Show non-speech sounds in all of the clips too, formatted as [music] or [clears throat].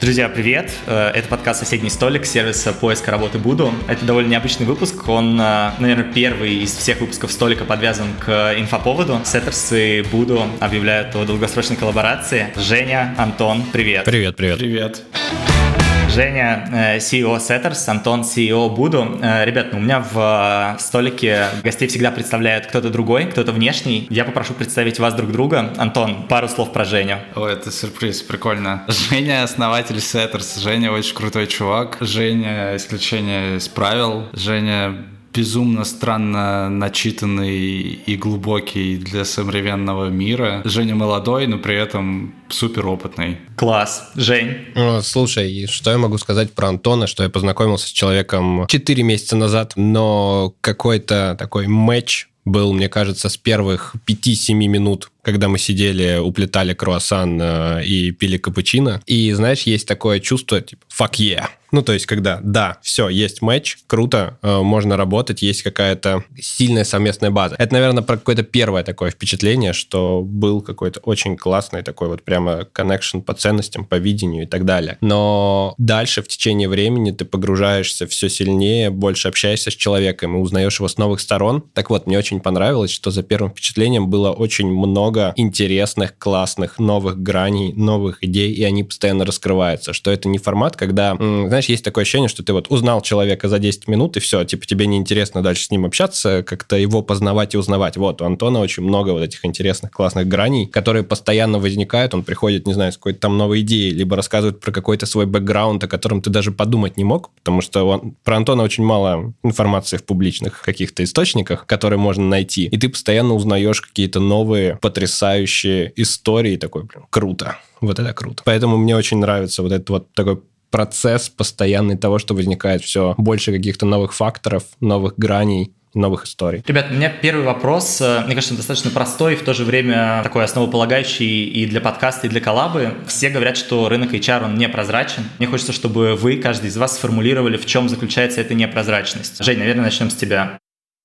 Друзья, привет! Э, это подкаст «Соседний столик» сервиса поиска работы Буду. Это довольно необычный выпуск. Он, э, наверное, первый из всех выпусков столика подвязан к инфоповоду. Setters и Буду объявляют о долгосрочной коллаборации. Женя, Антон, привет! Привет, привет! Привет! Женя, э, CEO Setters, Антон, CEO Буду. Э, ребят, ну, у меня в э, столике гостей всегда представляют кто-то другой, кто-то внешний. Я попрошу представить вас друг друга. Антон, пару слов про Женю. О, это сюрприз, прикольно. Женя основатель Setters. Женя очень крутой чувак. Женя исключение из правил. Женя безумно странно начитанный и глубокий для современного мира. Женя молодой, но при этом супер опытный. Класс. Жень? Слушай, что я могу сказать про Антона, что я познакомился с человеком 4 месяца назад, но какой-то такой матч был, мне кажется, с первых 5-7 минут когда мы сидели, уплетали круассан э, и пили капучино. И, знаешь, есть такое чувство, типа, fuck yeah. Ну, то есть, когда, да, все, есть матч, круто, э, можно работать, есть какая-то сильная совместная база. Это, наверное, про какое-то первое такое впечатление, что был какой-то очень классный такой вот прямо connection по ценностям, по видению и так далее. Но дальше в течение времени ты погружаешься все сильнее, больше общаешься с человеком и узнаешь его с новых сторон. Так вот, мне очень понравилось, что за первым впечатлением было очень много много интересных, классных, новых граней, новых идей, и они постоянно раскрываются. Что это не формат, когда, знаешь, есть такое ощущение, что ты вот узнал человека за 10 минут, и все, типа тебе неинтересно дальше с ним общаться, как-то его познавать и узнавать. Вот, у Антона очень много вот этих интересных, классных граней, которые постоянно возникают, он приходит, не знаю, с какой-то там новой идеей, либо рассказывает про какой-то свой бэкграунд, о котором ты даже подумать не мог, потому что он, про Антона очень мало информации в публичных каких-то источниках, которые можно найти, и ты постоянно узнаешь какие-то новые, потрясающие потрясающие истории, такой, блин, круто. Вот это круто. Поэтому мне очень нравится вот этот вот такой процесс постоянный того, что возникает все больше каких-то новых факторов, новых граней, новых историй. Ребят, у меня первый вопрос, э, мне кажется, достаточно простой, в то же время такой основополагающий и для подкаста, и для коллабы. Все говорят, что рынок HR, он непрозрачен. Мне хочется, чтобы вы, каждый из вас, сформулировали, в чем заключается эта непрозрачность. Жень, наверное, начнем с тебя.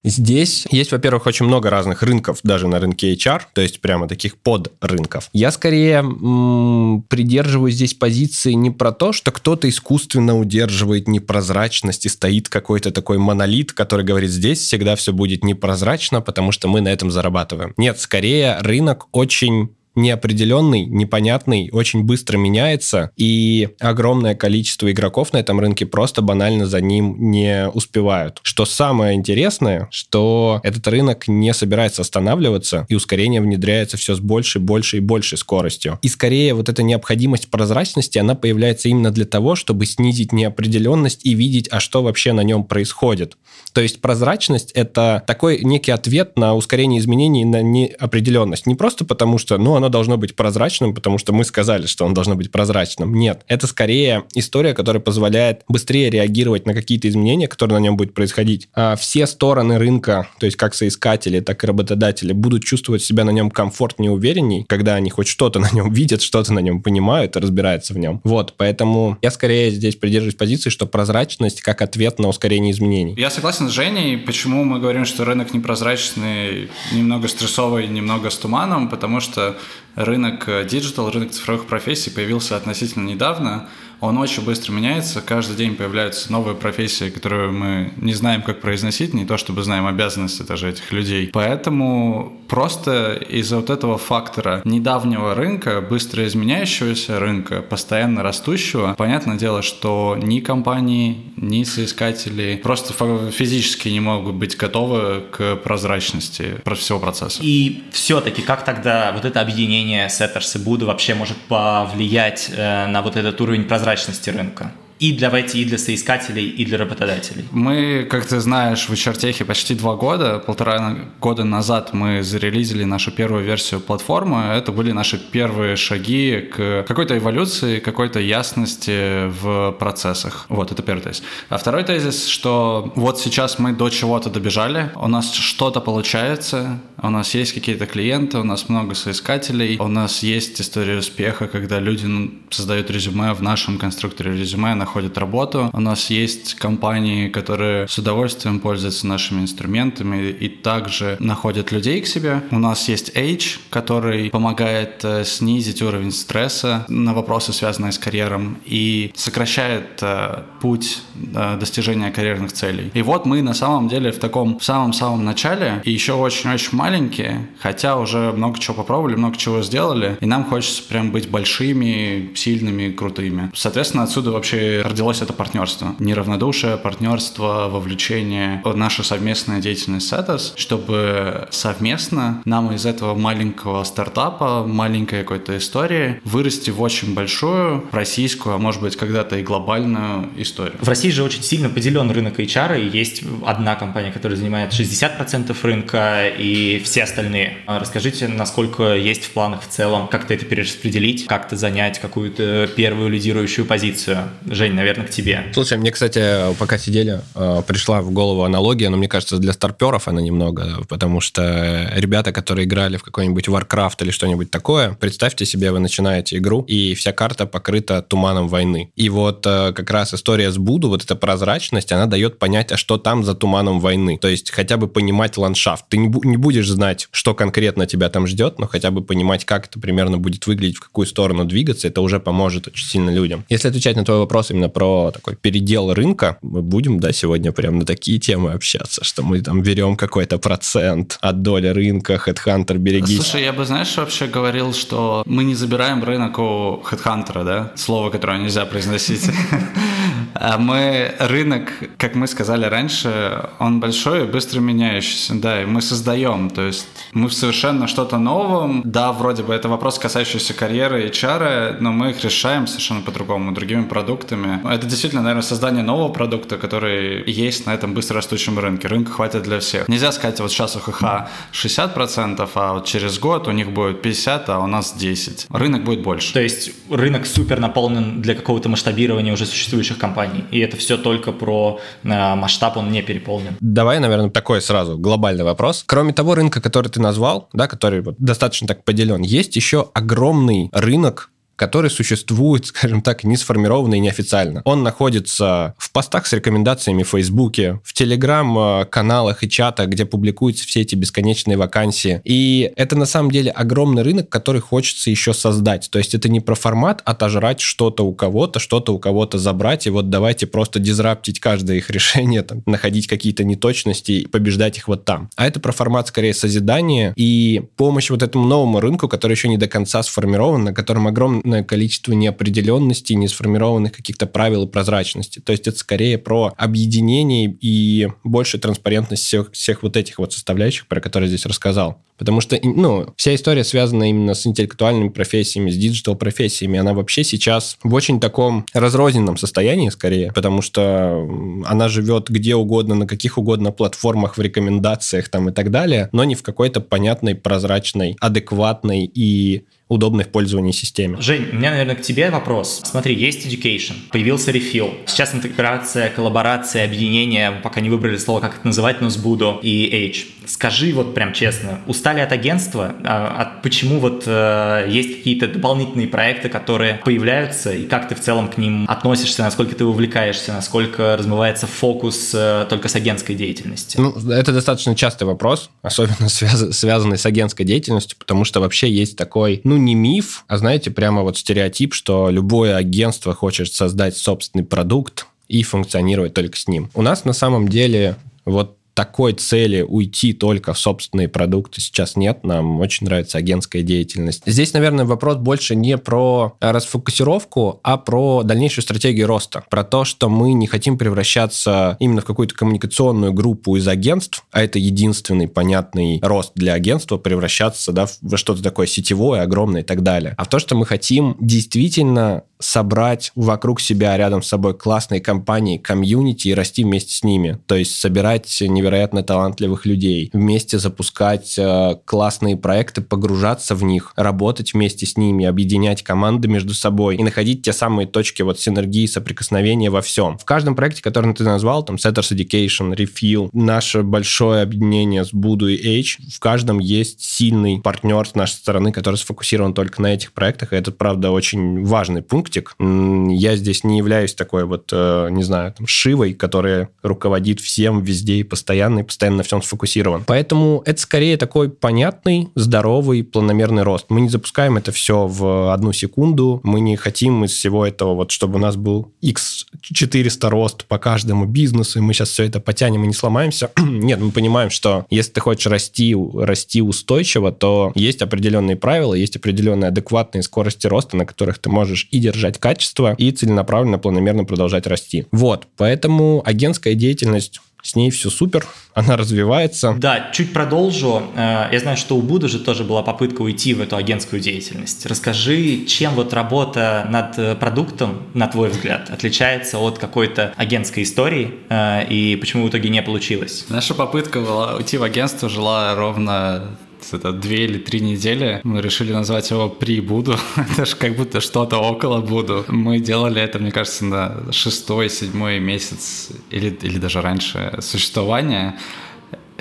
Здесь есть, во-первых, очень много разных рынков, даже на рынке HR, то есть прямо таких подрынков. Я скорее м- придерживаюсь здесь позиции не про то, что кто-то искусственно удерживает непрозрачность и стоит какой-то такой монолит, который говорит, здесь всегда все будет непрозрачно, потому что мы на этом зарабатываем. Нет, скорее рынок очень неопределенный, непонятный, очень быстро меняется, и огромное количество игроков на этом рынке просто банально за ним не успевают. Что самое интересное, что этот рынок не собирается останавливаться, и ускорение внедряется все с большей, большей и большей скоростью. И скорее вот эта необходимость прозрачности, она появляется именно для того, чтобы снизить неопределенность и видеть, а что вообще на нем происходит. То есть прозрачность — это такой некий ответ на ускорение изменений на неопределенность. Не просто потому, что, ну, оно должно быть прозрачным, потому что мы сказали, что оно должно быть прозрачным. Нет, это скорее история, которая позволяет быстрее реагировать на какие-то изменения, которые на нем будут происходить. А все стороны рынка, то есть как соискатели, так и работодатели, будут чувствовать себя на нем комфортнее уверенней, когда они хоть что-то на нем видят, что-то на нем понимают разбираются в нем. Вот, поэтому я скорее здесь придерживаюсь позиции, что прозрачность как ответ на ускорение изменений. Я согласен с Женей, почему мы говорим, что рынок непрозрачный, немного стрессовый, немного с туманом, потому что рынок digital, рынок цифровых профессий появился относительно недавно, он очень быстро меняется, каждый день появляются новые профессии, которые мы не знаем, как произносить, не то чтобы знаем обязанности даже этих людей. Поэтому просто из-за вот этого фактора недавнего рынка, быстро изменяющегося рынка, постоянно растущего, понятное дело, что ни компании, ни соискатели просто физически не могут быть готовы к прозрачности всего процесса. И все-таки как тогда вот это объединение Setters и Budu вообще может повлиять э, на вот этот уровень прозрачности прозрачности рынка и для IT, и для соискателей, и для работодателей? Мы, как ты знаешь, в HR почти два года, полтора года назад мы зарелизили нашу первую версию платформы. Это были наши первые шаги к какой-то эволюции, какой-то ясности в процессах. Вот, это первый тезис. А второй тезис, что вот сейчас мы до чего-то добежали, у нас что-то получается, у нас есть какие-то клиенты, у нас много соискателей, у нас есть история успеха, когда люди создают резюме в нашем конструкторе резюме, находят находят работу. У нас есть компании, которые с удовольствием пользуются нашими инструментами и также находят людей к себе. У нас есть Age, который помогает э, снизить уровень стресса на вопросы, связанные с карьером, и сокращает э, путь э, достижения карьерных целей. И вот мы на самом деле в таком самом-самом начале, и еще очень-очень маленькие, хотя уже много чего попробовали, много чего сделали, и нам хочется прям быть большими, сильными, крутыми. Соответственно, отсюда вообще родилось это партнерство. Неравнодушие, партнерство, вовлечение, наша совместная деятельность с Atos, чтобы совместно нам из этого маленького стартапа, маленькой какой-то истории вырасти в очень большую российскую, а может быть когда-то и глобальную историю. В России же очень сильно поделен рынок HR, и есть одна компания, которая занимает 60% рынка, и все остальные. А расскажите, насколько есть в планах в целом, как-то это перераспределить, как-то занять какую-то первую лидирующую позицию. Жень, наверное, к тебе. Слушай, мне, кстати, пока сидели, э, пришла в голову аналогия, но мне кажется, для старперов она немного, потому что ребята, которые играли в какой-нибудь Warcraft или что-нибудь такое, представьте себе, вы начинаете игру, и вся карта покрыта туманом войны. И вот э, как раз история с Буду, вот эта прозрачность, она дает понять, а что там за туманом войны. То есть хотя бы понимать ландшафт. Ты не, не будешь знать, что конкретно тебя там ждет, но хотя бы понимать, как это примерно будет выглядеть, в какую сторону двигаться, это уже поможет очень сильно людям. Если отвечать на твой вопрос именно про такой передел рынка, мы будем, да, сегодня прям на такие темы общаться, что мы там берем какой-то процент от доли рынка, Headhunter, берегись. Слушай, я бы, знаешь, вообще говорил, что мы не забираем рынок у Headhunter, да? Слово, которое нельзя произносить. [laughs] А мы рынок, как мы сказали раньше, он большой и быстро меняющийся, да, и мы создаем, то есть мы совершенно что-то новом, да, вроде бы это вопрос, касающийся карьеры и чары, но мы их решаем совершенно по-другому, другими продуктами. Это действительно, наверное, создание нового продукта, который есть на этом быстро растущем рынке. Рынка хватит для всех. Нельзя сказать, вот сейчас у ХХ 60%, а вот через год у них будет 50, а у нас 10. Рынок будет больше. То есть рынок супер наполнен для какого-то масштабирования уже существующих компаний, и это все только про э, масштаб, он не переполнен. Давай, наверное, такой сразу глобальный вопрос. Кроме того рынка, который ты назвал, да, который вот достаточно так поделен, есть еще огромный рынок который существует, [laughs] скажем так, не сформированно и неофициально. Он находится в постах с рекомендациями в Фейсбуке, в Телеграм-каналах и чатах, где публикуются все эти бесконечные вакансии. И это на самом деле огромный рынок, который хочется еще создать. То есть это не про формат отожрать что-то у кого-то, что-то у кого-то забрать, и вот давайте просто дизраптить каждое их [laughs] решение, там, находить какие-то неточности и побеждать их вот там. А это про формат скорее созидания и помощь вот этому новому рынку, который еще не до конца сформирован, на котором огромный огромное количество неопределенностей, несформированных каких-то правил и прозрачности. То есть это скорее про объединение и больше транспарентность всех, всех вот этих вот составляющих, про которые я здесь рассказал. Потому что, ну, вся история связана именно с интеллектуальными профессиями, с digital-профессиями. Она вообще сейчас в очень таком разрозненном состоянии, скорее, потому что она живет где угодно, на каких угодно платформах, в рекомендациях там и так далее, но не в какой-то понятной, прозрачной, адекватной и удобной в пользовании системе. Жень, у меня, наверное, к тебе вопрос. Смотри, есть education, появился refill. Сейчас интеграция, коллаборация, объединение, пока не выбрали слово, как это называть, но с Буду и Age. Скажи вот прям честно, устали от агентства? А, от почему вот э, есть какие-то дополнительные проекты, которые появляются, и как ты в целом к ним относишься, насколько ты увлекаешься, насколько размывается фокус э, только с агентской деятельностью? Ну, это достаточно частый вопрос, особенно [laughs] связ- связанный с агентской деятельностью, потому что вообще есть такой, ну, не миф, а знаете, прямо вот стереотип, что любое агентство хочет создать собственный продукт и функционировать только с ним. У нас на самом деле вот такой цели уйти только в собственные продукты сейчас нет. Нам очень нравится агентская деятельность. Здесь, наверное, вопрос больше не про расфокусировку, а про дальнейшую стратегию роста. Про то, что мы не хотим превращаться именно в какую-то коммуникационную группу из агентств, а это единственный понятный рост для агентства, превращаться да, во что-то такое сетевое, огромное и так далее. А в то, что мы хотим действительно собрать вокруг себя, рядом с собой классные компании, комьюнити и расти вместе с ними. То есть собирать невероятно талантливых людей, вместе запускать э, классные проекты, погружаться в них, работать вместе с ними, объединять команды между собой и находить те самые точки вот синергии, соприкосновения во всем. В каждом проекте, который ты назвал, там Setters Education, Refill, наше большое объединение с Буду и H, в каждом есть сильный партнер с нашей стороны, который сфокусирован только на этих проектах, и это, правда, очень важный пункт, продуктик. Я здесь не являюсь такой вот, э, не знаю, там, Шивой, которая руководит всем везде и постоянно, и постоянно на всем сфокусирован. Поэтому это скорее такой понятный, здоровый, планомерный рост. Мы не запускаем это все в одну секунду, мы не хотим из всего этого, вот, чтобы у нас был x400 рост по каждому бизнесу, и мы сейчас все это потянем и не сломаемся. [clears throat] Нет, мы понимаем, что если ты хочешь расти, расти устойчиво, то есть определенные правила, есть определенные адекватные скорости роста, на которых ты можешь и держать качество, и целенаправленно, планомерно продолжать расти. Вот, поэтому агентская деятельность с ней все супер, [laughs] она развивается. Да, чуть продолжу. Э, я знаю, что у Буду же тоже была попытка уйти в эту агентскую деятельность. Расскажи, чем вот работа над э, продуктом, на твой взгляд, отличается от какой-то агентской истории э, и почему в итоге не получилось? Наша попытка была уйти в агентство жила ровно это две или три недели. Мы решили назвать его «При Буду». [laughs] это же как будто что-то около Буду. Мы делали это, мне кажется, на шестой, седьмой месяц или, или даже раньше существования.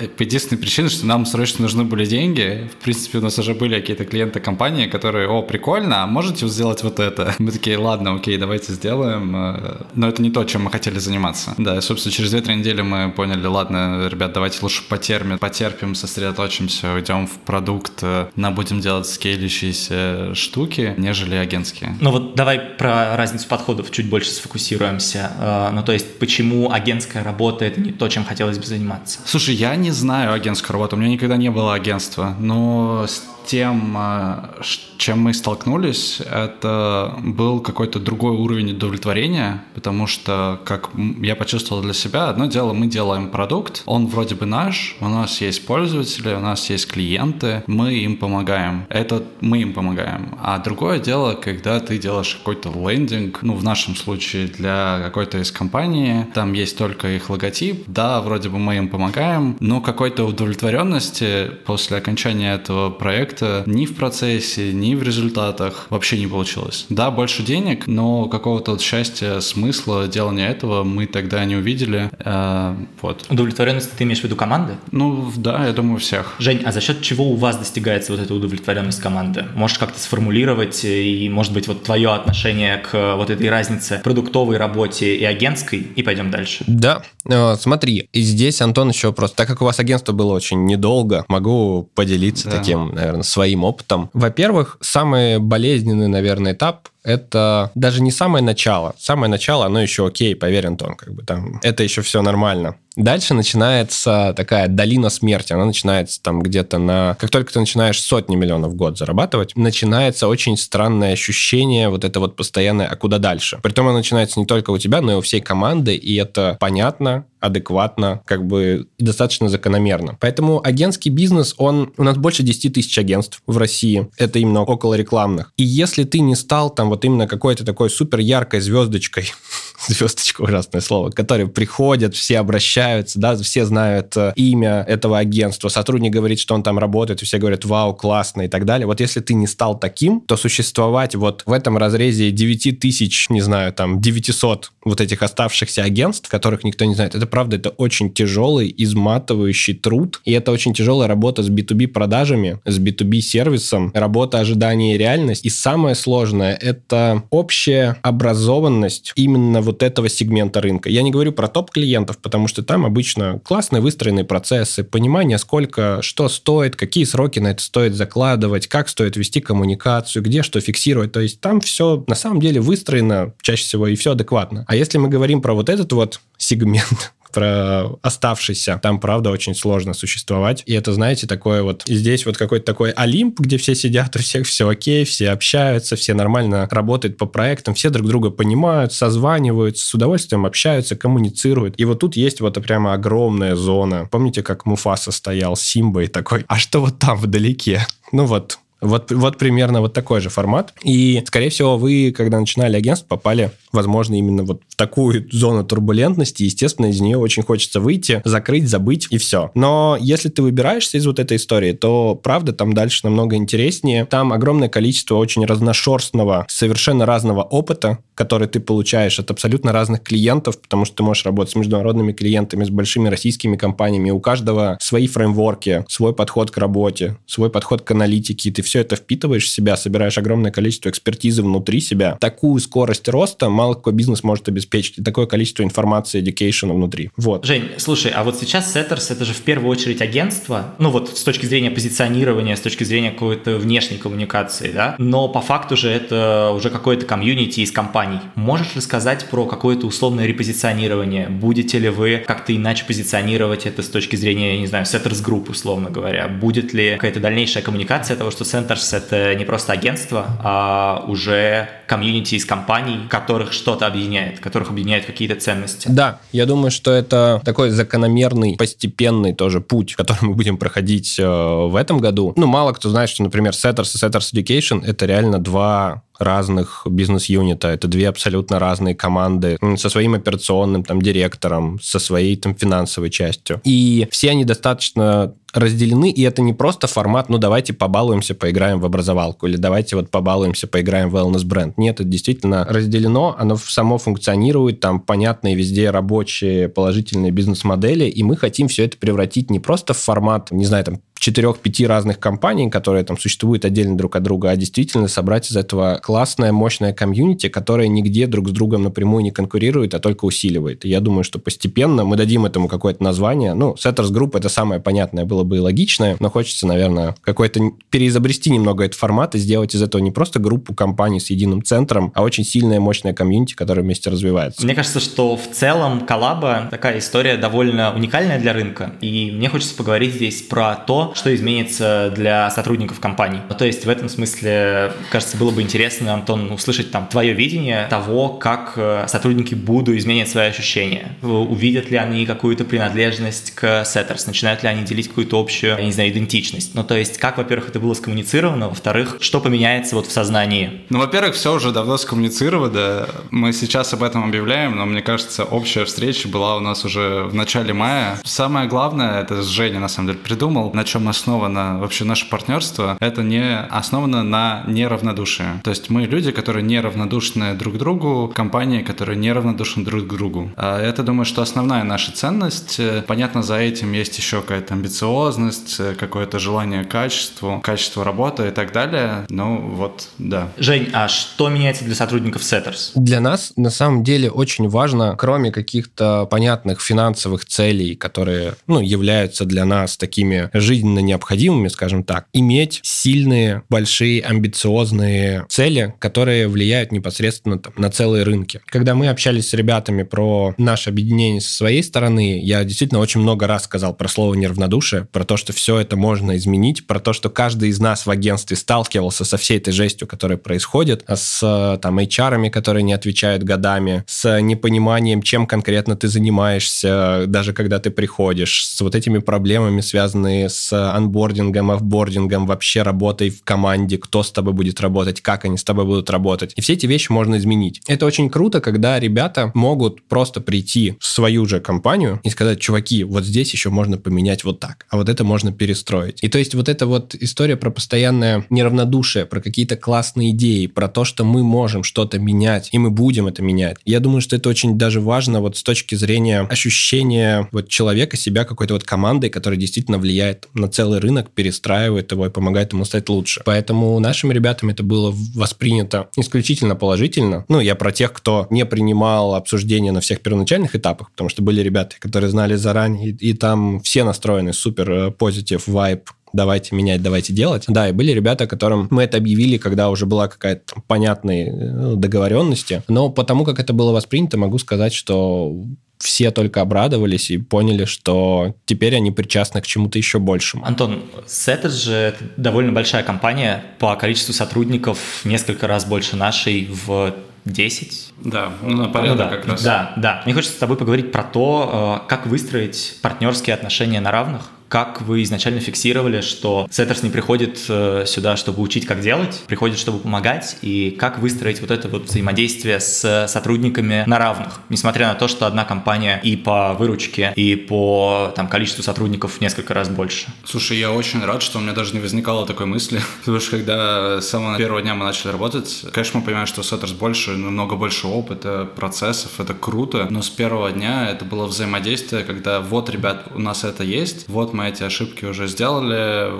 Э, по единственной причине, что нам срочно нужны были деньги. В принципе, у нас уже были какие-то клиенты компании, которые, о, прикольно, а можете сделать вот это? [laughs] Мы такие, ладно, окей, давайте сделаем. Э, но это не то, чем мы хотели заниматься. Да, и, собственно, через 2-3 недели мы поняли, ладно, ребят, давайте лучше потерпим, потерпим, сосредоточимся, уйдем в продукт, э, на будем делать скейлищиеся штуки, нежели агентские. Ну вот давай про разницу подходов чуть больше сфокусируемся. Ну то есть, почему агентская работа — это не то, чем хотелось бы заниматься? Слушай, я не знаю агентскую работу, у меня никогда не было агентства, но тем, а, чем мы столкнулись, это был какой-то другой уровень удовлетворения, потому что, как я почувствовал для себя, одно дело, мы делаем продукт, он вроде бы наш, у нас есть пользователи, у нас есть клиенты, мы им помогаем. Это мы им помогаем. А другое дело, когда ты делаешь какой-то лендинг, ну, в нашем случае для какой-то из компаний, там есть только их логотип, да, вроде бы мы им помогаем, но какой-то удовлетворенности после окончания этого проекта проекта ни в процессе, ни в результатах вообще не получилось. Да, больше денег, но какого-то вот счастья, смысла делания этого мы тогда не увидели. Э, вот. Удовлетворенность ты имеешь в виду команды? Ну, да, я думаю, всех. Жень, а за счет чего у вас достигается вот эта удовлетворенность команды? Можешь как-то сформулировать и, может быть, вот твое отношение к вот этой разнице продуктовой работе и агентской, и пойдем дальше. Да, э, смотри, и здесь, Антон, еще просто, так как у вас агентство было очень недолго, могу поделиться да. таким, наверное, своим опытом. Во-первых, самый болезненный, наверное, этап это даже не самое начало. Самое начало, оно еще окей, поверь, Антон, как бы там, это еще все нормально. Дальше начинается такая долина смерти. Она начинается там где-то на... Как только ты начинаешь сотни миллионов в год зарабатывать, начинается очень странное ощущение, вот это вот постоянное «а куда дальше?». Притом оно начинается не только у тебя, но и у всей команды, и это понятно, адекватно, как бы достаточно закономерно. Поэтому агентский бизнес, он... У нас больше 10 тысяч агентств в России. Это именно около рекламных. И если ты не стал там вот именно какой-то такой супер яркой звездочкой, [laughs] звездочка ужасное слово, которые приходят, все обращаются, да, все знают э, имя этого агентства, сотрудник говорит, что он там работает, и все говорят, вау, классно и так далее. Вот если ты не стал таким, то существовать вот в этом разрезе 9 тысяч, не знаю, там 900 вот этих оставшихся агентств, которых никто не знает, это правда, это очень тяжелый, изматывающий труд, и это очень тяжелая работа с B2B продажами, с B2B сервисом, работа ожидания и реальность. И самое сложное — это общая образованность именно вот этого сегмента рынка. Я не говорю про топ-клиентов, потому что там обычно классные выстроенные процессы, понимание, сколько, что стоит, какие сроки на это стоит закладывать, как стоит вести коммуникацию, где что фиксировать. То есть там все на самом деле выстроено чаще всего и все адекватно. А если мы говорим про вот этот вот сегмент, [laughs] про оставшийся. Там, правда, очень сложно существовать. И это, знаете, такое вот... И здесь вот какой-то такой Олимп, где все сидят, [laughs] у всех все окей, все общаются, все нормально работают по проектам, все друг друга понимают, созваниваются, с удовольствием общаются, коммуницируют. И вот тут есть вот прямо огромная зона. Помните, как Муфаса стоял с Симбой такой? А что вот там вдалеке? Ну вот, вот, вот примерно вот такой же формат. И, скорее всего, вы, когда начинали агентство, попали, возможно, именно вот в такую зону турбулентности. Естественно, из нее очень хочется выйти, закрыть, забыть и все. Но если ты выбираешься из вот этой истории, то, правда, там дальше намного интереснее. Там огромное количество очень разношерстного, совершенно разного опыта, который ты получаешь от абсолютно разных клиентов, потому что ты можешь работать с международными клиентами, с большими российскими компаниями. У каждого свои фреймворки, свой подход к работе, свой подход к аналитике, ты все это впитываешь в себя, собираешь огромное количество экспертизы внутри себя, такую скорость роста мало какой бизнес может обеспечить, и такое количество информации, education внутри. Вот. Жень, слушай, а вот сейчас Setters это же в первую очередь агентство, ну вот с точки зрения позиционирования, с точки зрения какой-то внешней коммуникации, да, но по факту же это уже какое-то комьюнити из компаний. Можешь рассказать про какое-то условное репозиционирование? Будете ли вы как-то иначе позиционировать это с точки зрения, я не знаю, Setters Group, условно говоря? Будет ли какая-то дальнейшая коммуникация того, что Centers — это не просто агентство, а уже комьюнити из компаний, которых что-то объединяет, которых объединяют какие-то ценности? Да, я думаю, что это такой закономерный, постепенный тоже путь, который [laughs] мы будем проходить э, в этом году. Ну, мало кто знает, что, например, Setters и Setters Education — это реально два разных бизнес-юнита. Это две абсолютно разные команды со своим операционным там директором, со своей там финансовой частью. И все они достаточно разделены, и это не просто формат, ну, давайте побалуемся, поиграем в образовалку, или давайте вот побалуемся, поиграем в wellness бренд. Нет, это действительно разделено, оно само функционирует, там понятные везде рабочие положительные бизнес-модели, и мы хотим все это превратить не просто в формат, не знаю, там, четырех-пяти разных компаний, которые там существуют отдельно друг от друга, а действительно собрать из этого классное, мощное комьюнити, которое нигде друг с другом напрямую не конкурирует, а только усиливает. И я думаю, что постепенно мы дадим этому какое-то название. Ну, Setters Group это самое понятное было бы и логичное, но хочется, наверное, какой-то переизобрести немного этот формат и сделать из этого не просто группу компаний с единым центром, а очень сильное, мощное комьюнити, которое вместе развивается. Мне кажется, что в целом коллаба такая история довольно уникальная для рынка. И мне хочется поговорить здесь про то, что изменится для сотрудников компании. Ну, то есть в этом смысле, кажется, было бы интересно, Антон, услышать там твое видение того, как э, сотрудники будут изменять свои ощущения. Увидят ли они какую-то принадлежность к Setters, начинают ли они делить какую-то общую, я не знаю, идентичность. Ну, то есть как, во-первых, это было скоммуницировано, во-вторых, что поменяется вот в сознании? Ну, во-первых, все уже давно скоммуницировано. Мы сейчас об этом объявляем, но мне кажется, общая встреча была у нас уже в начале мая. Самое главное, это Женя, на самом деле, придумал, на чем чем основано вообще наше партнерство, это не основано на неравнодушии. То есть мы люди, которые неравнодушны друг другу, компании, которые неравнодушны друг к другу. А это, думаю, что основная наша ценность. Понятно, за этим есть еще какая-то амбициозность, какое-то желание к качеству, качество работы и так далее. Ну вот, да. Жень, а что меняется для сотрудников Setters? Для нас на самом деле очень важно, кроме каких-то понятных финансовых целей, которые ну, являются для нас такими жизненными жизненно необходимыми, скажем так, иметь сильные, большие, амбициозные цели, которые влияют непосредственно там, на целые рынки. Когда мы общались с ребятами про наше объединение со своей стороны, я действительно очень много раз сказал про слово неравнодушие, про то, что все это можно изменить, про то, что каждый из нас в агентстве сталкивался со всей этой жестью, которая происходит, с там HR, которые не отвечают годами, с непониманием, чем конкретно ты занимаешься, даже когда ты приходишь, с вот этими проблемами, связанные с анбордингом, офбордингом, вообще работой в команде, кто с тобой будет работать, как они с тобой будут работать. И все эти вещи можно изменить. Это очень круто, когда ребята могут просто прийти в свою же компанию и сказать, чуваки, вот здесь еще можно поменять вот так, а вот это можно перестроить. И то есть вот эта вот история про постоянное неравнодушие, про какие-то классные идеи, про то, что мы можем что-то менять, и мы будем это менять. Я думаю, что это очень даже важно вот с точки зрения ощущения вот человека, себя какой-то вот командой, которая действительно влияет на целый рынок, перестраивает его и помогает ему стать лучше. Поэтому нашими ребятами это было воспринято исключительно положительно. Ну, я про тех, кто не принимал обсуждения на всех первоначальных этапах, потому что были ребята, которые знали заранее, и, и там все настроены супер позитив, вайб, давайте менять, давайте делать. Да, и были ребята, которым мы это объявили, когда уже была какая-то понятная ну, договоренности. Но потому как это было воспринято, могу сказать, что все только обрадовались и поняли, что теперь они причастны к чему-то еще большему. Антон, Setters же довольно большая компания по количеству сотрудников, несколько раз больше нашей в 10. Да, ну, на порядок ну, да, как раз. Да, да. Мне хочется с тобой поговорить про то, э, как выстроить партнерские отношения на равных, как вы изначально фиксировали, что Сеттерс не приходит э, сюда, чтобы учить, как делать, приходит, чтобы помогать, и как выстроить вот это вот взаимодействие с сотрудниками на равных, несмотря на то, что одна компания и по выручке, и по там, количеству сотрудников несколько раз больше. Слушай, я очень рад, что у меня даже не возникало такой мысли, [laughs] потому что когда с самого первого дня мы начали работать, конечно, мы понимаем, что Сеттерс больше, намного больше опыта, процессов, это круто, но с первого дня это было взаимодействие, когда вот, ребят, у нас это есть, вот мы мы эти ошибки уже сделали,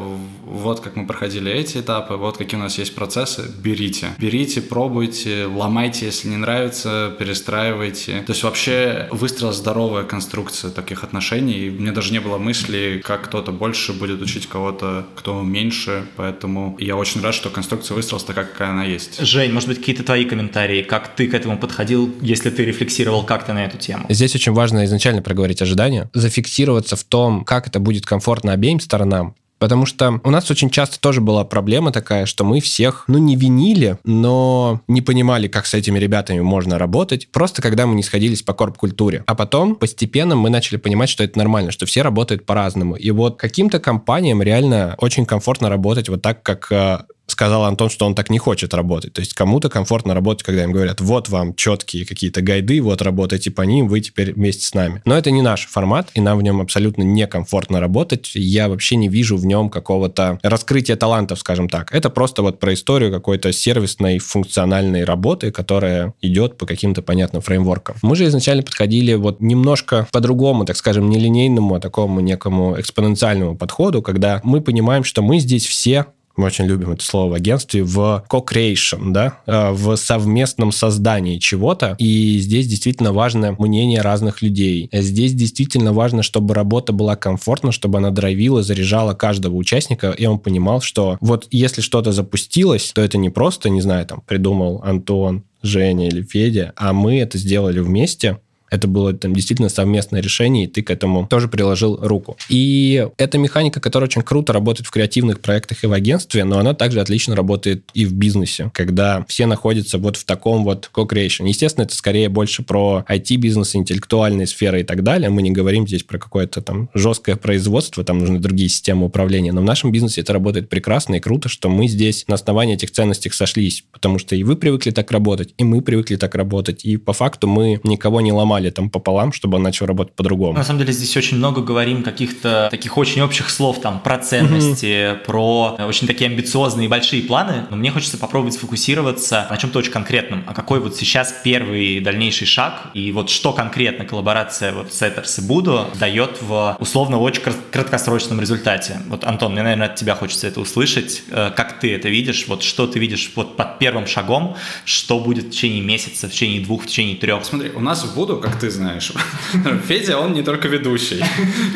вот как мы проходили эти этапы, вот какие у нас есть процессы, берите. Берите, пробуйте, ломайте, если не нравится, перестраивайте. То есть вообще выстроила здоровая конструкция таких отношений. И мне даже не было мысли, как кто-то больше будет учить кого-то, кто меньше. Поэтому я очень рад, что конструкция выстроилась такая, какая она есть. Жень, может быть, какие-то твои комментарии, как ты к этому подходил, если ты рефлексировал как-то на эту тему? Здесь очень важно изначально проговорить ожидания, зафиксироваться в том, как это будет комфортно обеим сторонам, Потому что у нас очень часто тоже была проблема такая, что мы всех, ну, не винили, но не понимали, как с этими ребятами можно работать, просто когда мы не сходились по корп-культуре. А потом постепенно мы начали понимать, что это нормально, что все работают по-разному. И вот каким-то компаниям реально очень комфортно работать вот так, как э, сказал Антон, что он так не хочет работать. То есть кому-то комфортно работать, когда им говорят, вот вам четкие какие-то гайды, вот работайте по ним, вы теперь вместе с нами. Но это не наш формат, и нам в нем абсолютно некомфортно работать. Я вообще не вижу в нем какого-то раскрытия талантов, скажем так. Это просто вот про историю какой-то сервисной функциональной работы, которая идет по каким-то понятным фреймворкам. Мы же изначально подходили вот немножко по-другому, так скажем, не линейному, а такому некому экспоненциальному подходу, когда мы понимаем, что мы здесь все мы очень любим это слово в агентстве, в co-creation, да, э, в совместном создании чего-то. И здесь действительно важно мнение разных людей. Здесь действительно важно, чтобы работа была комфортна, чтобы она драйвила, заряжала каждого участника, и он понимал, что вот если что-то запустилось, то это не просто, не знаю, там, придумал Антон, Женя или Федя, а мы это сделали вместе, это было там действительно совместное решение, и ты к этому тоже приложил руку. И это механика, которая очень круто работает в креативных проектах и в агентстве, но она также отлично работает и в бизнесе, когда все находятся вот в таком вот co-creation. Естественно, это скорее больше про IT-бизнес, интеллектуальные сферы и так далее. Мы не говорим здесь про какое-то там жесткое производство, там нужны другие системы управления. Но в нашем бизнесе это работает прекрасно и круто, что мы здесь на основании этих ценностей сошлись, потому что и вы привыкли так работать, и мы привыкли так работать, и по факту мы никого не ломали там пополам, чтобы он начал работать по-другому. На самом деле здесь очень много говорим каких-то таких очень общих слов, там, про ценности, mm-hmm. про очень такие амбициозные и большие планы, но мне хочется попробовать сфокусироваться на чем-то очень конкретном, а какой вот сейчас первый дальнейший шаг, и вот что конкретно коллаборация вот Setters и Буду дает в условно очень краткосрочном результате. Вот, Антон, мне, наверное, от тебя хочется это услышать. Э, как ты это видишь? Вот что ты видишь вот под первым шагом, что будет в течение месяца, в течение двух, в течение трех? Смотри, у нас в Буду, как ты знаешь. [laughs] Федя, он не только ведущий.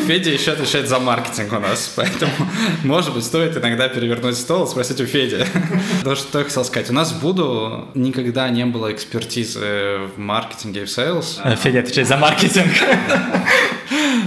Федя еще отвечает за маркетинг у нас, поэтому, может быть, стоит иногда перевернуть стол и спросить у Феди. То, что я хотел сказать. У нас в Буду никогда не было экспертизы в маркетинге и в sales. Федя отвечает за маркетинг.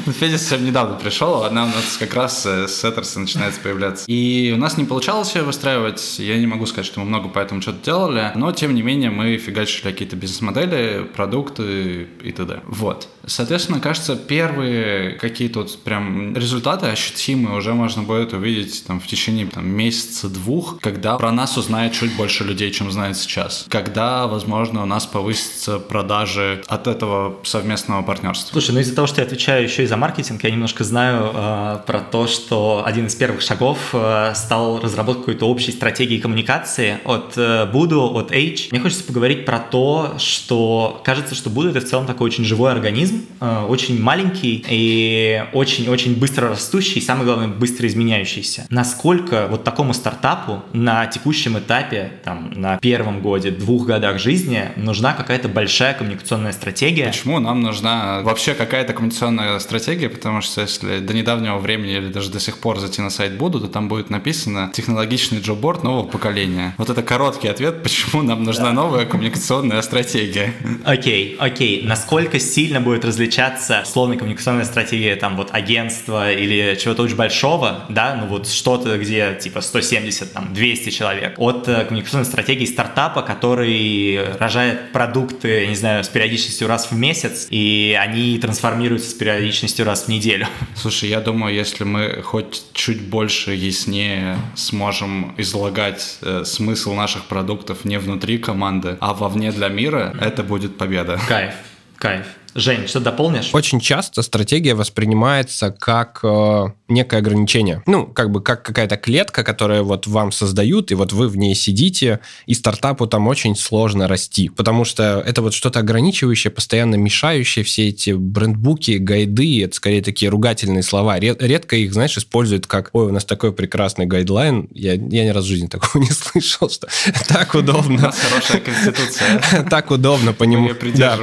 Федя совсем недавно пришел, она у нас как раз с Сеттерса начинается появляться. И у нас не получалось ее выстраивать. Я не могу сказать, что мы много по этому что-то делали, но тем не менее мы фигачили какие-то бизнес-модели, продукты и т.д. Вот. Соответственно, кажется, первые какие-то вот прям результаты ощутимые уже можно будет увидеть там в течение там, месяца-двух, когда про нас узнает чуть больше людей, чем знает сейчас. Когда, возможно, у нас повысятся продажи от этого совместного партнерства. Слушай, ну из-за того, что я отвечаю еще и за маркетинг, я немножко знаю э, про то, что один из первых шагов э, стал разработка какой-то общей стратегии коммуникации от э, Буду, от H. Мне хочется поговорить про то, что кажется, что Буду это в целом такой очень живой организм, э, очень маленький и очень-очень быстро растущий, и самое главное, быстро изменяющийся. Насколько вот такому стартапу на текущем этапе, там, на первом годе, двух годах жизни нужна какая-то большая коммуникационная стратегия? Почему нам нужна вообще какая-то коммуникационная стратегия? Потому что если до недавнего времени или даже до сих пор зайти на сайт буду, то там будет написано технологичный джобборд нового поколения. Вот это короткий ответ, [laughs] почему нам нужна новая коммуникационная стратегия. Окей, окей. Насколько сильно будет различаться условная коммуникационная стратегия там вот агентства или чего-то очень большого, да, ну вот что-то, где типа 170, там 200 человек, от э, коммуникационной стратегии стартапа, который рожает продукты, не знаю, с периодичностью раз в месяц, и они трансформируются с периодичностью раз в неделю. [laughs] Слушай, я думаю, если мы хоть чуть больше яснее сможем излагать э, смысл наших продуктов не внутри команды, а вовне для мира, это будет победа. Кайф. Кайф. Жень, что дополнишь? Очень часто стратегия воспринимается как э, некое ограничение. Ну, как бы как какая-то клетка, которая вот вам создают, и вот вы в ней сидите, и стартапу там очень сложно расти, потому что это вот что-то ограничивающее, постоянно мешающее, все эти брендбуки, гайды, это скорее такие ругательные слова. Редко их, знаешь, используют как, ой, у нас такой прекрасный гайдлайн, я, я ни разу в жизни такого [laughs] не слышал, что так удобно. У нас хорошая конституция. [laughs] Так удобно по нему, да,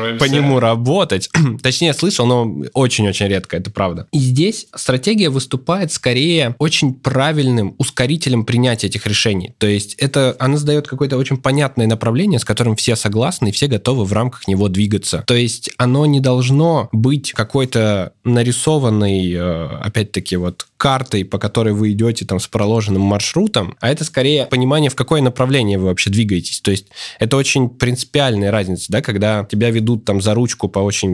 работать. [clears throat] Точнее, слышал, но очень-очень редко, это правда. И здесь стратегия выступает скорее очень правильным ускорителем принятия этих решений. То есть это она задает какое-то очень понятное направление, с которым все согласны и все готовы в рамках него двигаться. То есть оно не должно быть какой-то нарисованной, э, опять-таки, вот картой, по которой вы идете там с проложенным маршрутом, а это скорее понимание, в какое направление вы вообще двигаетесь. То есть это очень принципиальная разница, да, когда тебя ведут там за ручку по очень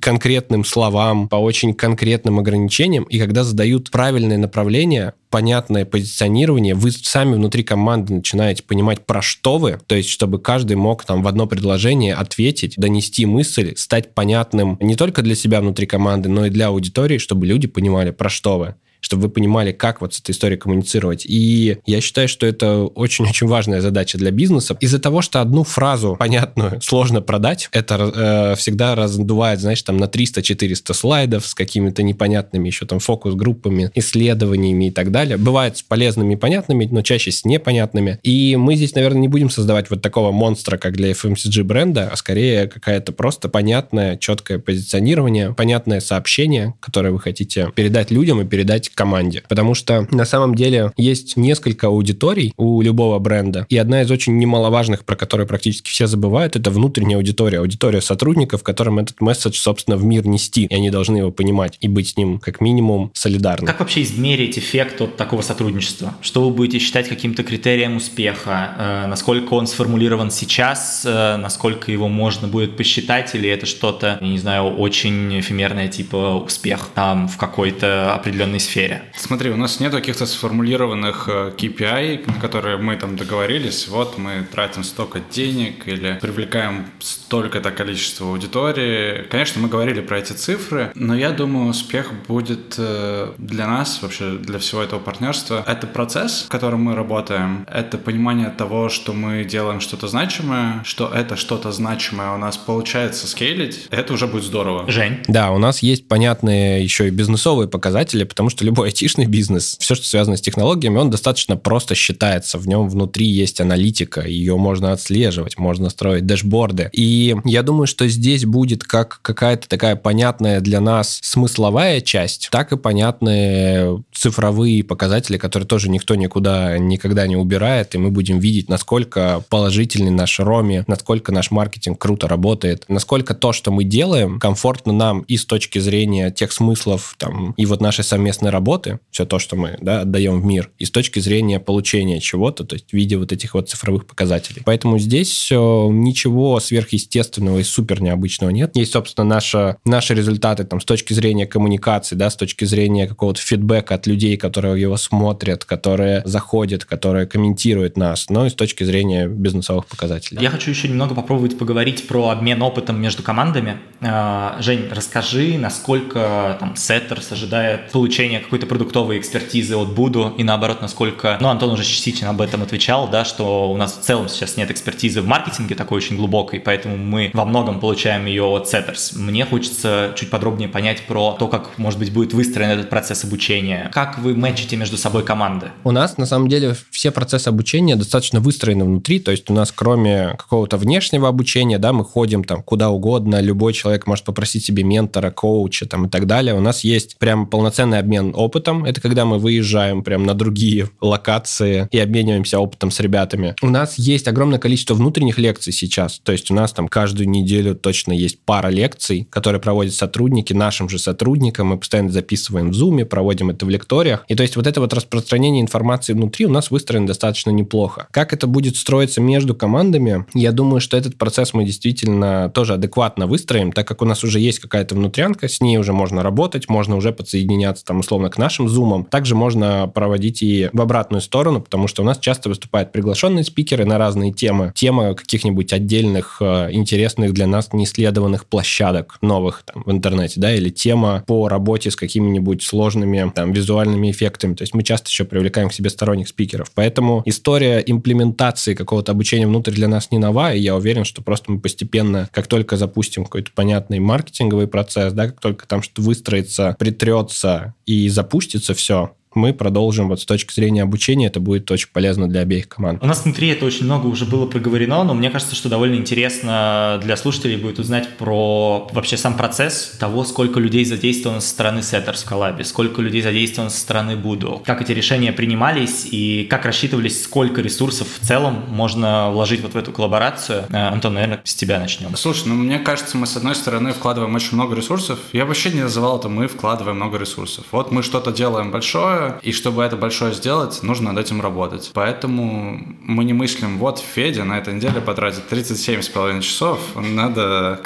конкретным словам, по очень конкретным ограничениям, и когда задают правильное направление, понятное позиционирование, вы сами внутри команды начинаете понимать, про что вы, то есть чтобы каждый мог там в одно предложение ответить, донести мысль, стать понятным не только для себя внутри команды, но и для аудитории, чтобы люди понимали, про что вы чтобы вы понимали, как вот с этой историей коммуницировать. И я считаю, что это очень-очень важная задача для бизнеса. Из-за того, что одну фразу понятную сложно продать, это э, всегда раздувает, знаешь, там на 300-400 слайдов с какими-то непонятными еще там фокус-группами, исследованиями и так далее. Бывает с полезными и понятными, но чаще с непонятными. И мы здесь, наверное, не будем создавать вот такого монстра, как для FMCG бренда, а скорее какая-то просто понятное, четкое позиционирование, понятное сообщение, которое вы хотите передать людям и передать команде. Потому что на самом деле есть несколько аудиторий у любого бренда, и одна из очень немаловажных, про которую практически все забывают, это внутренняя аудитория, аудитория сотрудников, которым этот месседж, собственно, в мир нести, и они должны его понимать и быть с ним как минимум солидарны. Как вообще измерить эффект от такого сотрудничества? Что вы будете считать каким-то критерием успеха? Э, насколько он сформулирован сейчас? Э, насколько его можно будет посчитать? Или это что-то, не знаю, очень эфемерное, типа успех там в какой-то определенной сфере? Сфере? Смотри, у нас нет каких-то сформулированных э, KPI, на которые мы там договорились. Вот мы тратим столько денег или привлекаем столько-то количество аудитории. Конечно, мы говорили про эти цифры, но я думаю, успех будет э, для нас, вообще для всего этого партнерства. Это процесс, в котором мы работаем. Это понимание того, что мы делаем что-то значимое, что это что-то значимое у нас получается скейлить. Это уже будет здорово. Жень? Да, у нас есть понятные еще и бизнесовые показатели, потому что любой айтишный бизнес, все, что связано с технологиями, он достаточно просто считается. В нем внутри есть аналитика, ее можно отслеживать, можно строить дэшборды. И я думаю, что здесь будет как какая-то такая понятная для нас смысловая часть, так и понятные цифровые показатели, которые тоже никто никуда никогда не убирает, и мы будем видеть, насколько положительный наш Роми, насколько наш маркетинг круто работает, насколько то, что мы делаем, комфортно нам и с точки зрения тех смыслов там, и вот нашей совместной работы, работы, все то, что мы да, отдаем в мир, и с точки зрения получения чего-то, то есть в виде вот этих вот цифровых показателей. Поэтому здесь ничего сверхъестественного и супер необычного нет. Есть, собственно, наша, наши результаты там, с точки зрения коммуникации, да, с точки зрения какого-то фидбэка от людей, которые его смотрят, которые заходят, которые комментируют нас, но и с точки зрения бизнесовых показателей. Я хочу еще немного попробовать поговорить про обмен опытом между командами. А, Жень, расскажи, насколько там Сеттерс ожидает получения какой-то продуктовой экспертизы от Буду, и наоборот, насколько, ну, Антон уже частично об этом отвечал, да, что у нас в целом сейчас нет экспертизы в маркетинге такой очень глубокой, поэтому мы во многом получаем ее от Setters. Мне хочется чуть подробнее понять про то, как, может быть, будет выстроен этот процесс обучения. Как вы мэчите между собой команды? У нас, на самом деле, все процессы обучения достаточно выстроены внутри, то есть у нас, кроме какого-то внешнего обучения, да, мы ходим там куда угодно, любой человек может попросить себе ментора, коуча там и так далее. У нас есть прям полноценный обмен опытом. Это когда мы выезжаем прям на другие локации и обмениваемся опытом с ребятами. У нас есть огромное количество внутренних лекций сейчас. То есть у нас там каждую неделю точно есть пара лекций, которые проводят сотрудники нашим же сотрудникам. Мы постоянно записываем в Zoom, проводим это в лекториях. И то есть вот это вот распространение информации внутри у нас выстроено достаточно неплохо. Как это будет строиться между командами? Я думаю, что этот процесс мы действительно тоже адекватно выстроим, так как у нас уже есть какая-то внутрянка, с ней уже можно работать, можно уже подсоединяться там условно условно к нашим зумам, также можно проводить и в обратную сторону, потому что у нас часто выступают приглашенные спикеры на разные темы. Тема каких-нибудь отдельных э, интересных для нас неисследованных площадок новых там, в интернете, да, или тема по работе с какими-нибудь сложными там визуальными эффектами. То есть мы часто еще привлекаем к себе сторонних спикеров. Поэтому история имплементации какого-то обучения внутрь для нас не нова, и я уверен, что просто мы постепенно, как только запустим какой-то понятный маркетинговый процесс, да, как только там что-то выстроится, притрется и запустится все, мы продолжим вот с точки зрения обучения, это будет очень полезно для обеих команд. У нас внутри это очень много уже было проговорено, но мне кажется, что довольно интересно для слушателей будет узнать про вообще сам процесс того, сколько людей задействовано со стороны Setters в коллабе, сколько людей задействовано со стороны Буду, как эти решения принимались и как рассчитывались, сколько ресурсов в целом можно вложить вот в эту коллаборацию. Э, Антон, наверное, с тебя начнем. Слушай, ну мне кажется, мы с одной стороны вкладываем очень много ресурсов. Я вообще не называл это «мы вкладываем много ресурсов». Вот мы что-то делаем большое, большое, и чтобы это большое сделать, нужно над этим работать. Поэтому мы не мыслим, вот Федя на этой неделе потратит 37,5 часов, надо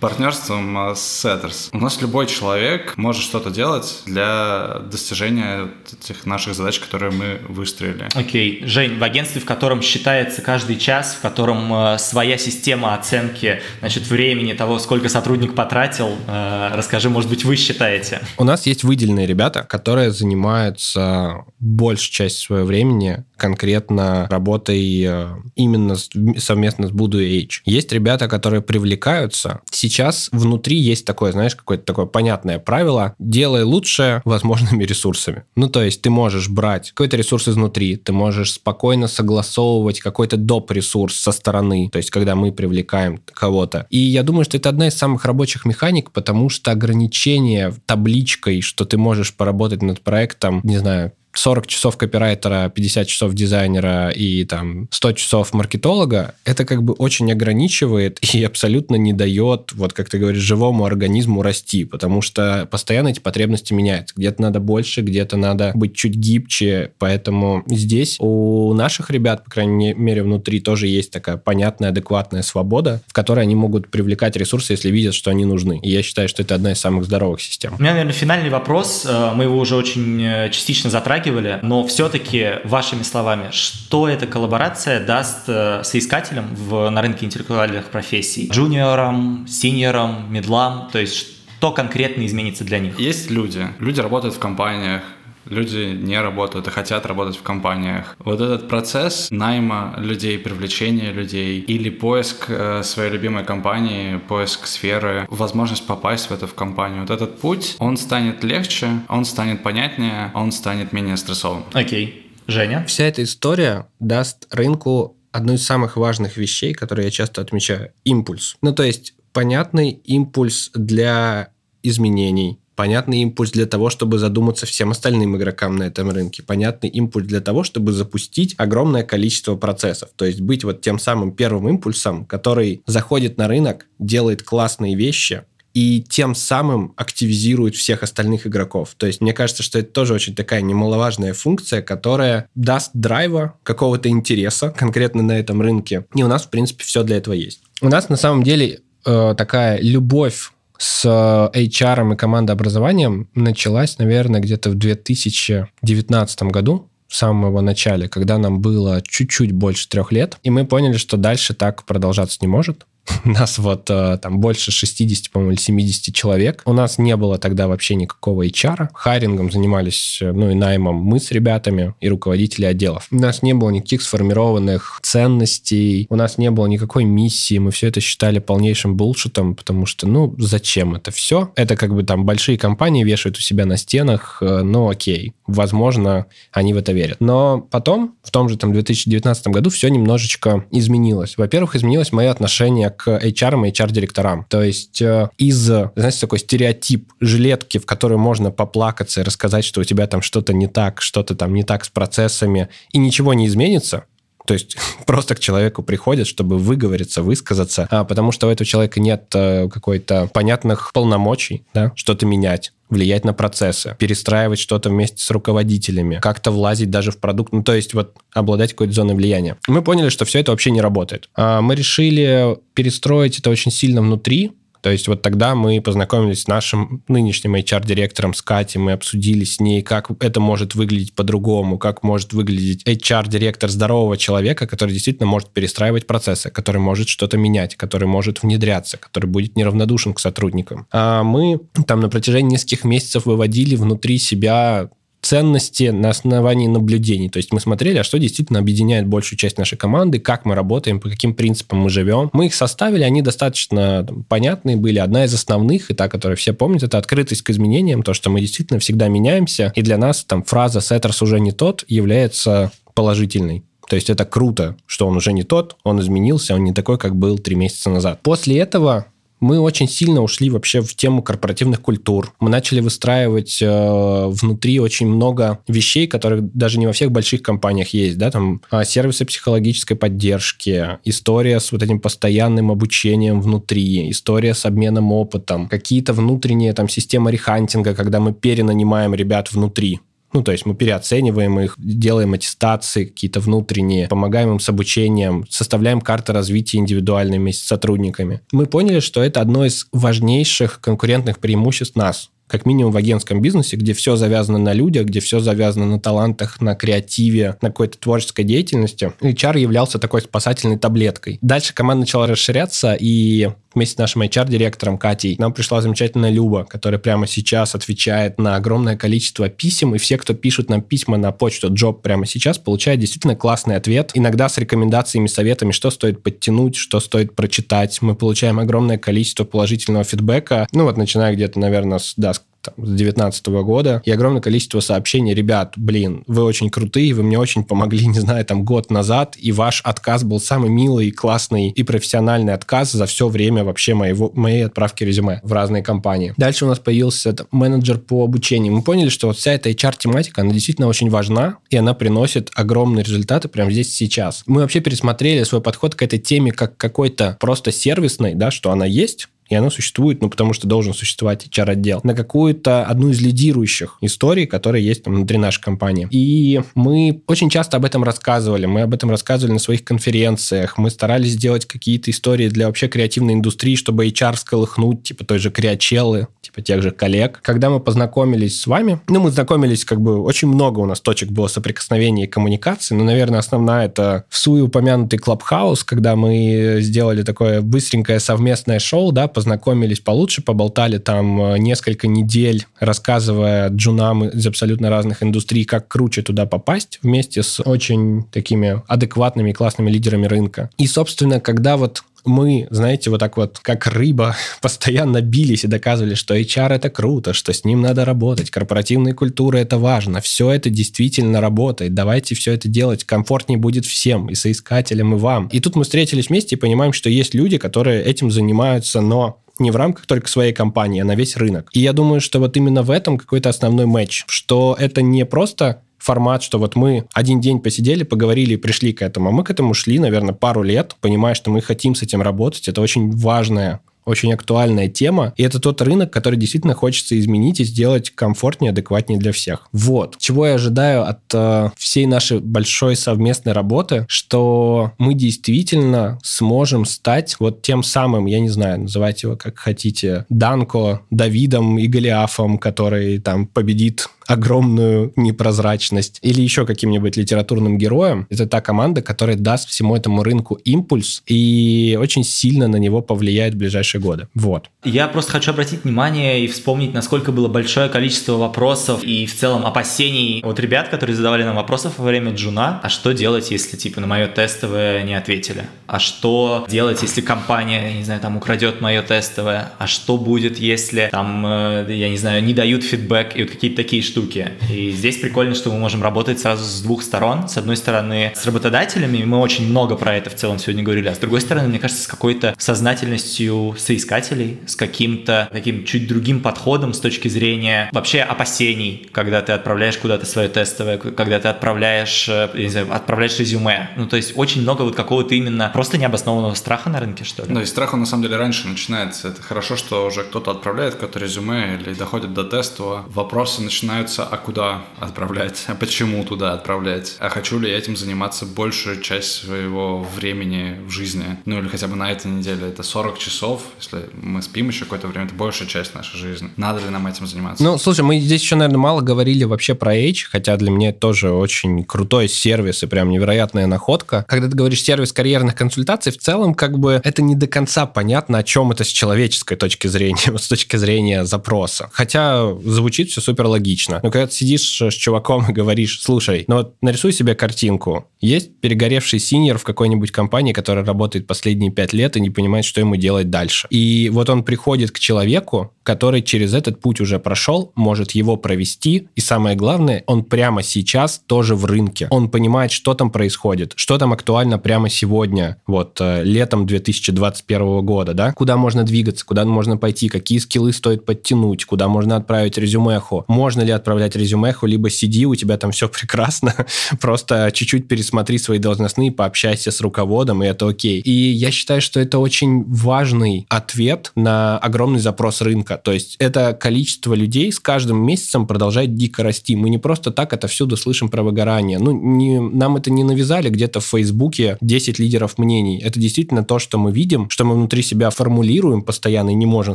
партнерством с Setters. У нас любой человек может что-то делать для достижения этих наших задач, которые мы выстроили. Окей. Okay. Жень, в агентстве, в котором считается каждый час, в котором э, своя система оценки значит, времени того, сколько сотрудник потратил, э, расскажи, может быть, вы считаете? У нас есть выделенные ребята, которые занимаются занимаются большую часть своего времени конкретно работой э, именно совместно с Буду H. Есть ребята, которые привлекаются. Сейчас внутри есть такое, знаешь, какое-то такое понятное правило. Делай лучше возможными ресурсами. Ну, то есть ты можешь брать какой-то ресурс изнутри, ты можешь спокойно согласовывать какой-то доп. ресурс со стороны, то есть когда мы привлекаем кого-то. И я думаю, что это одна из самых рабочих механик, потому что ограничение табличкой, что ты можешь поработать над проектом, не знаю, 40 часов копирайтера, 50 часов дизайнера и там 100 часов маркетолога, это как бы очень ограничивает [laughs] и абсолютно не дает, вот как ты говоришь, живому организму расти, потому что постоянно эти потребности меняются. Где-то надо больше, где-то надо быть чуть гибче, поэтому здесь у наших ребят, по крайней мере, внутри тоже есть такая понятная, адекватная свобода, в которой они могут привлекать ресурсы, если видят, что они нужны. И я считаю, что это одна из самых здоровых систем. У меня, наверное, финальный вопрос. Э, мы его уже очень э, частично затрагивали затрагивали, но все-таки вашими словами, что эта коллаборация даст э, соискателям в, на рынке интеллектуальных профессий? Джуниорам, синьорам, медлам, то есть что конкретно изменится для них? Есть люди. Люди работают в компаниях, люди не работают и хотят работать в компаниях. Вот этот процесс найма людей, привлечения людей или поиск э, своей любимой компании, поиск сферы, возможность попасть в эту в компанию, вот этот путь, он станет легче, он станет понятнее, он станет менее стрессовым. Окей. Okay. Женя? Вся эта история даст рынку одну из самых важных вещей, которые я часто отмечаю – импульс. Ну, то есть понятный импульс для изменений, понятный импульс для того, чтобы задуматься всем остальным игрокам на этом рынке, понятный импульс для того, чтобы запустить огромное количество процессов, то есть быть вот тем самым первым импульсом, который заходит на рынок, делает классные вещи, и тем самым активизирует всех остальных игроков. То есть мне кажется, что это тоже очень такая немаловажная функция, которая даст драйва, какого-то интереса конкретно на этом рынке. И у нас, в принципе, все для этого есть. У нас на самом деле э, такая любовь с HR и командообразованием началась, наверное, где-то в 2019 году, в самом его начале, когда нам было чуть-чуть больше трех лет, и мы поняли, что дальше так продолжаться не может. [laughs] Нас вот э, там больше 60, по-моему, или 70 человек. У нас не было тогда вообще никакого HR. Хайрингом занимались, э, ну и наймом мы с ребятами и руководители отделов. У нас не было никаких сформированных ценностей, у нас не было никакой миссии, мы все это считали полнейшим булшитом, потому что, ну, зачем это все? Это как бы там большие компании вешают у себя на стенах, э, ну, окей, возможно, они в это верят. Но потом, в том же там 2019 году, все немножечко изменилось. Во-первых, изменилось мое отношение к HR и HR-директорам. То есть э, из, знаете, такой стереотип жилетки, в которой можно поплакаться и рассказать, что у тебя там что-то не так, что-то там не так с процессами, и ничего не изменится, то есть [laughs] просто к человеку приходят, чтобы выговориться, высказаться, а, потому что у этого человека нет э, какой-то понятных полномочий, да, что-то менять влиять на процессы, перестраивать что-то вместе с руководителями, как-то влазить даже в продукт, ну, то есть вот обладать какой-то зоной влияния. Мы поняли, что все это вообще не работает. А мы решили перестроить это очень сильно внутри, То есть вот тогда мы познакомились с нашим нынешним HR-директором, с Катей, мы обсудили с ней, как это может выглядеть по-другому, как может выглядеть HR-директор здорового человека, который действительно может перестраивать процессы, который может что-то менять, который может внедряться, который будет неравнодушен к сотрудникам. А мы там на протяжении нескольких месяцев выводили внутри себя ценности на основании наблюдений. То есть мы смотрели, а что действительно объединяет большую часть нашей команды, как мы работаем, по каким принципам мы живем. Мы их составили, они достаточно понятные были. Одна из основных, и та, которую все помнят, это открытость к изменениям, то, что мы действительно всегда меняемся. И для нас там фраза «Сеттерс уже не тот» является положительной. То есть это круто, что он уже не тот, он изменился, он не такой, как был три месяца назад. После этого мы очень сильно ушли вообще в тему корпоративных культур. Мы начали выстраивать э, внутри очень много вещей, которые даже не во всех больших компаниях есть, да, там э, сервисы психологической поддержки, история с вот этим постоянным обучением внутри, история с обменом опытом, какие-то внутренние там системы рехантинга, когда мы перенанимаем ребят внутри, ну, то есть мы переоцениваем их, делаем аттестации какие-то внутренние, помогаем им с обучением, составляем карты развития индивидуальными с сотрудниками. Мы поняли, что это одно из важнейших конкурентных преимуществ нас как минимум в агентском бизнесе, где все завязано на людях, где все завязано на талантах, на креативе, на какой-то творческой деятельности, HR являлся такой спасательной таблеткой. Дальше команда начала расширяться, и вместе с нашим HR-директором Катей нам пришла замечательная Люба, которая прямо сейчас отвечает на огромное количество писем, и все, кто пишут нам письма на почту Job прямо сейчас, получают действительно классный ответ, иногда с рекомендациями, советами, что стоит подтянуть, что стоит прочитать. Мы получаем огромное количество положительного фидбэка, ну вот начиная где-то, наверное, с, да, с 2019 года, и огромное количество сообщений, ребят, блин, вы очень крутые, вы мне очень помогли, [laughs] не знаю, там, год назад, и ваш отказ был самый милый, классный и профессиональный отказ за все время вообще моего, моей отправки резюме в разные компании. Дальше у нас появился там, менеджер по обучению. Мы поняли, что вот вся эта HR-тематика, она действительно очень важна, и она приносит огромные результаты прямо здесь сейчас. Мы вообще пересмотрели свой подход к этой теме как какой-то просто сервисной, да, что она есть, и оно существует, ну, потому что должен существовать HR-отдел, на какую-то одну из лидирующих историй, которые есть там внутри нашей компании. И мы очень часто об этом рассказывали, мы об этом рассказывали на своих конференциях, мы старались сделать какие-то истории для вообще креативной индустрии, чтобы HR сколыхнуть, типа той же Криачеллы, типа тех же коллег. Когда мы познакомились с вами, ну, мы знакомились, как бы, очень много у нас точек было соприкосновения и коммуникации, но, наверное, основная это в суе упомянутый Клабхаус, когда мы сделали такое быстренькое совместное шоу, да, познакомились получше, поболтали там э, несколько недель, рассказывая джунам из абсолютно разных индустрий, как круче туда попасть, вместе с очень такими адекватными и классными лидерами рынка. И, собственно, когда вот мы, знаете, вот так вот, как рыба, [laughs] постоянно бились и доказывали, что HR это круто, что с ним надо работать, корпоративная культура это важно, все это действительно работает, давайте все это делать, комфортнее будет всем, и соискателям, и вам. И тут мы встретились вместе и понимаем, что есть люди, которые этим занимаются, но не в рамках только своей компании, а на весь рынок. И я думаю, что вот именно в этом какой-то основной матч, что это не просто формат, что вот мы один день посидели, поговорили и пришли к этому. А мы к этому шли, наверное, пару лет, понимая, что мы хотим с этим работать. Это очень важная очень актуальная тема, и это тот рынок, который действительно хочется изменить и сделать комфортнее, адекватнее для всех. Вот. Чего я ожидаю от э, всей нашей большой совместной работы, что мы действительно сможем стать вот тем самым, я не знаю, называйте его как хотите, Данко, Давидом и Голиафом, который там победит огромную непрозрачность, или еще каким-нибудь литературным героем. Это та команда, которая даст всему этому рынку импульс и очень сильно на него повлияет в ближайшие годы. Вот. Я просто хочу обратить внимание и вспомнить, насколько было большое количество вопросов и в целом опасений от ребят, которые задавали нам вопросов во время джуна. А что делать, если типа на мое тестовое не ответили? А что делать, если компания, не знаю, там украдет мое тестовое? А что будет, если там, э, я не знаю, не дают фидбэк и вот какие-то такие штуки? И здесь прикольно, что мы можем работать сразу с двух сторон. С одной стороны, с работодателями, мы очень много про это в целом сегодня говорили, а с другой стороны, мне кажется, с какой-то сознательностью соискателей, с каким-то таким чуть другим подходом с точки зрения вообще опасений, когда ты отправляешь куда-то свое тестовое, когда ты отправляешь, э, не знаю, отправляешь резюме. Ну, то есть очень много вот какого-то именно просто необоснованного страха на рынке, что ли. Да, и страх, он на самом деле раньше начинается. Это хорошо, что уже кто-то отправляет какое-то резюме или доходит до тестового. Вопросы начинают начинаются, а куда отправлять, а почему туда отправлять, а хочу ли я этим заниматься большую часть своего времени в жизни, ну или хотя бы на этой неделе. Это 40 часов, Если мы спим еще какое-то время, это большая часть нашей жизни. Надо ли нам этим заниматься? Ну, слушай, мы здесь еще, наверное, мало говорили вообще про H, хотя для меня это тоже очень крутой сервис и прям невероятная находка. Когда ты говоришь сервис карьерных консультаций, в целом как бы это не до конца понятно, о чем это с человеческой точки зрения, [laughs] с точки зрения запроса. Хотя звучит все супер логично. Но когда ты сидишь с чуваком и говоришь, слушай, ну вот нарисуй себе картинку. Есть перегоревший синьор в какой-нибудь компании, которая работает последние пять лет и не понимает, что ему делать дальше. И вот он приходит к человеку, который через этот путь уже прошел, может его провести, и самое главное, он прямо сейчас тоже в рынке. Он понимает, что там происходит, что там актуально прямо сегодня, вот э, летом 2021 года, да, куда можно двигаться, куда можно пойти, какие скиллы стоит подтянуть, куда можно отправить резюмеху, можно ли отправлять резюмеху, либо сиди, у тебя там все [laughs] прекрасно, просто чуть-чуть пересмотри свои должностные, пообщайся с руководом, и это окей. И я считаю, что это очень важный ответ на огромный запрос рынка. То есть это количество людей с каждым месяцем продолжает дико расти. Мы не просто так это всюду слышим про выгорание. Ну, не, нам это не навязали где-то в Фейсбуке 10 лидеров мнений. Это действительно то, что мы видим, что мы внутри себя формулируем постоянно и не можем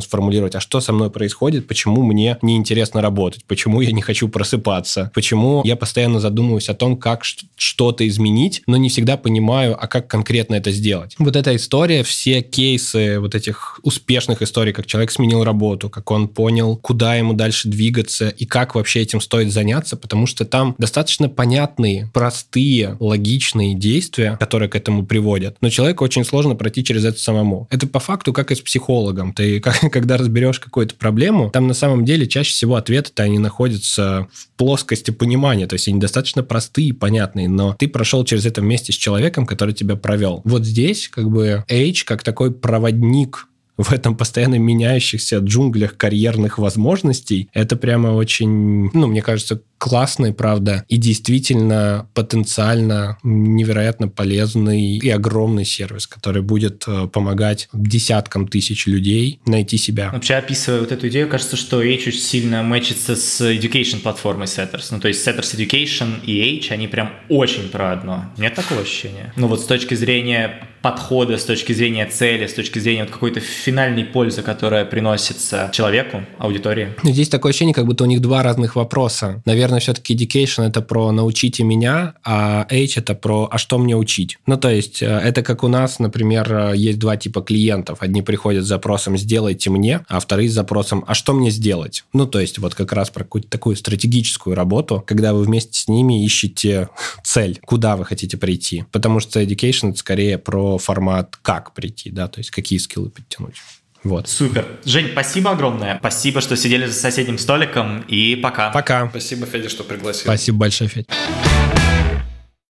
сформулировать, а что со мной происходит, почему мне неинтересно работать, почему я не хочу просыпаться, почему я постоянно задумываюсь о том, как что-то изменить, но не всегда понимаю, а как конкретно это сделать. Вот эта история, все кейсы вот этих успешных историй, как человек сменил работу, как он понял, куда ему дальше двигаться и как вообще этим стоит заняться, потому что там достаточно понятные, простые, логичные действия, которые к этому приводят. Но человеку очень сложно пройти через это самому. Это по факту как и с психологом. Ты [laughs] когда разберешь какую-то проблему, там на самом деле чаще всего ответы-то они находятся в плоскости понимания, то есть они достаточно простые и понятные, но ты прошел через это вместе с человеком, который тебя провел. Вот здесь как бы H как такой проводник в этом постоянно меняющихся джунглях карьерных возможностей, это прямо очень, ну, мне кажется, классный, правда, и действительно потенциально невероятно полезный и огромный сервис, который будет э, помогать десяткам тысяч людей найти себя. Вообще, описывая вот эту идею, кажется, что H очень сильно мэчится с education платформой Setters. Ну, то есть Setters Education и H, они прям очень про одно. Нет такого ощущения? Ну, вот с точки зрения подхода, с точки зрения цели, с точки зрения вот какой-то финальной пользы, которая приносится человеку, аудитории. Здесь такое ощущение, как будто у них два разных вопроса. Наверное, все-таки education — это про «научите меня», а H — это про «а что мне учить?». Ну, то есть э, это как у нас, например, есть два типа клиентов. Одни приходят с запросом «сделайте мне», а вторые с запросом «а что мне сделать?». Ну, то есть вот как раз про какую-то такую стратегическую работу, когда вы вместе с ними ищете [laughs] цель, куда вы хотите прийти. Потому что education — это скорее про формат «как прийти», да, то есть какие скиллы подтянуть. Вот. Супер. Жень, спасибо огромное. Спасибо, что сидели за соседним столиком. И пока. Пока. Спасибо, Федя, что пригласил. Спасибо большое, Федя.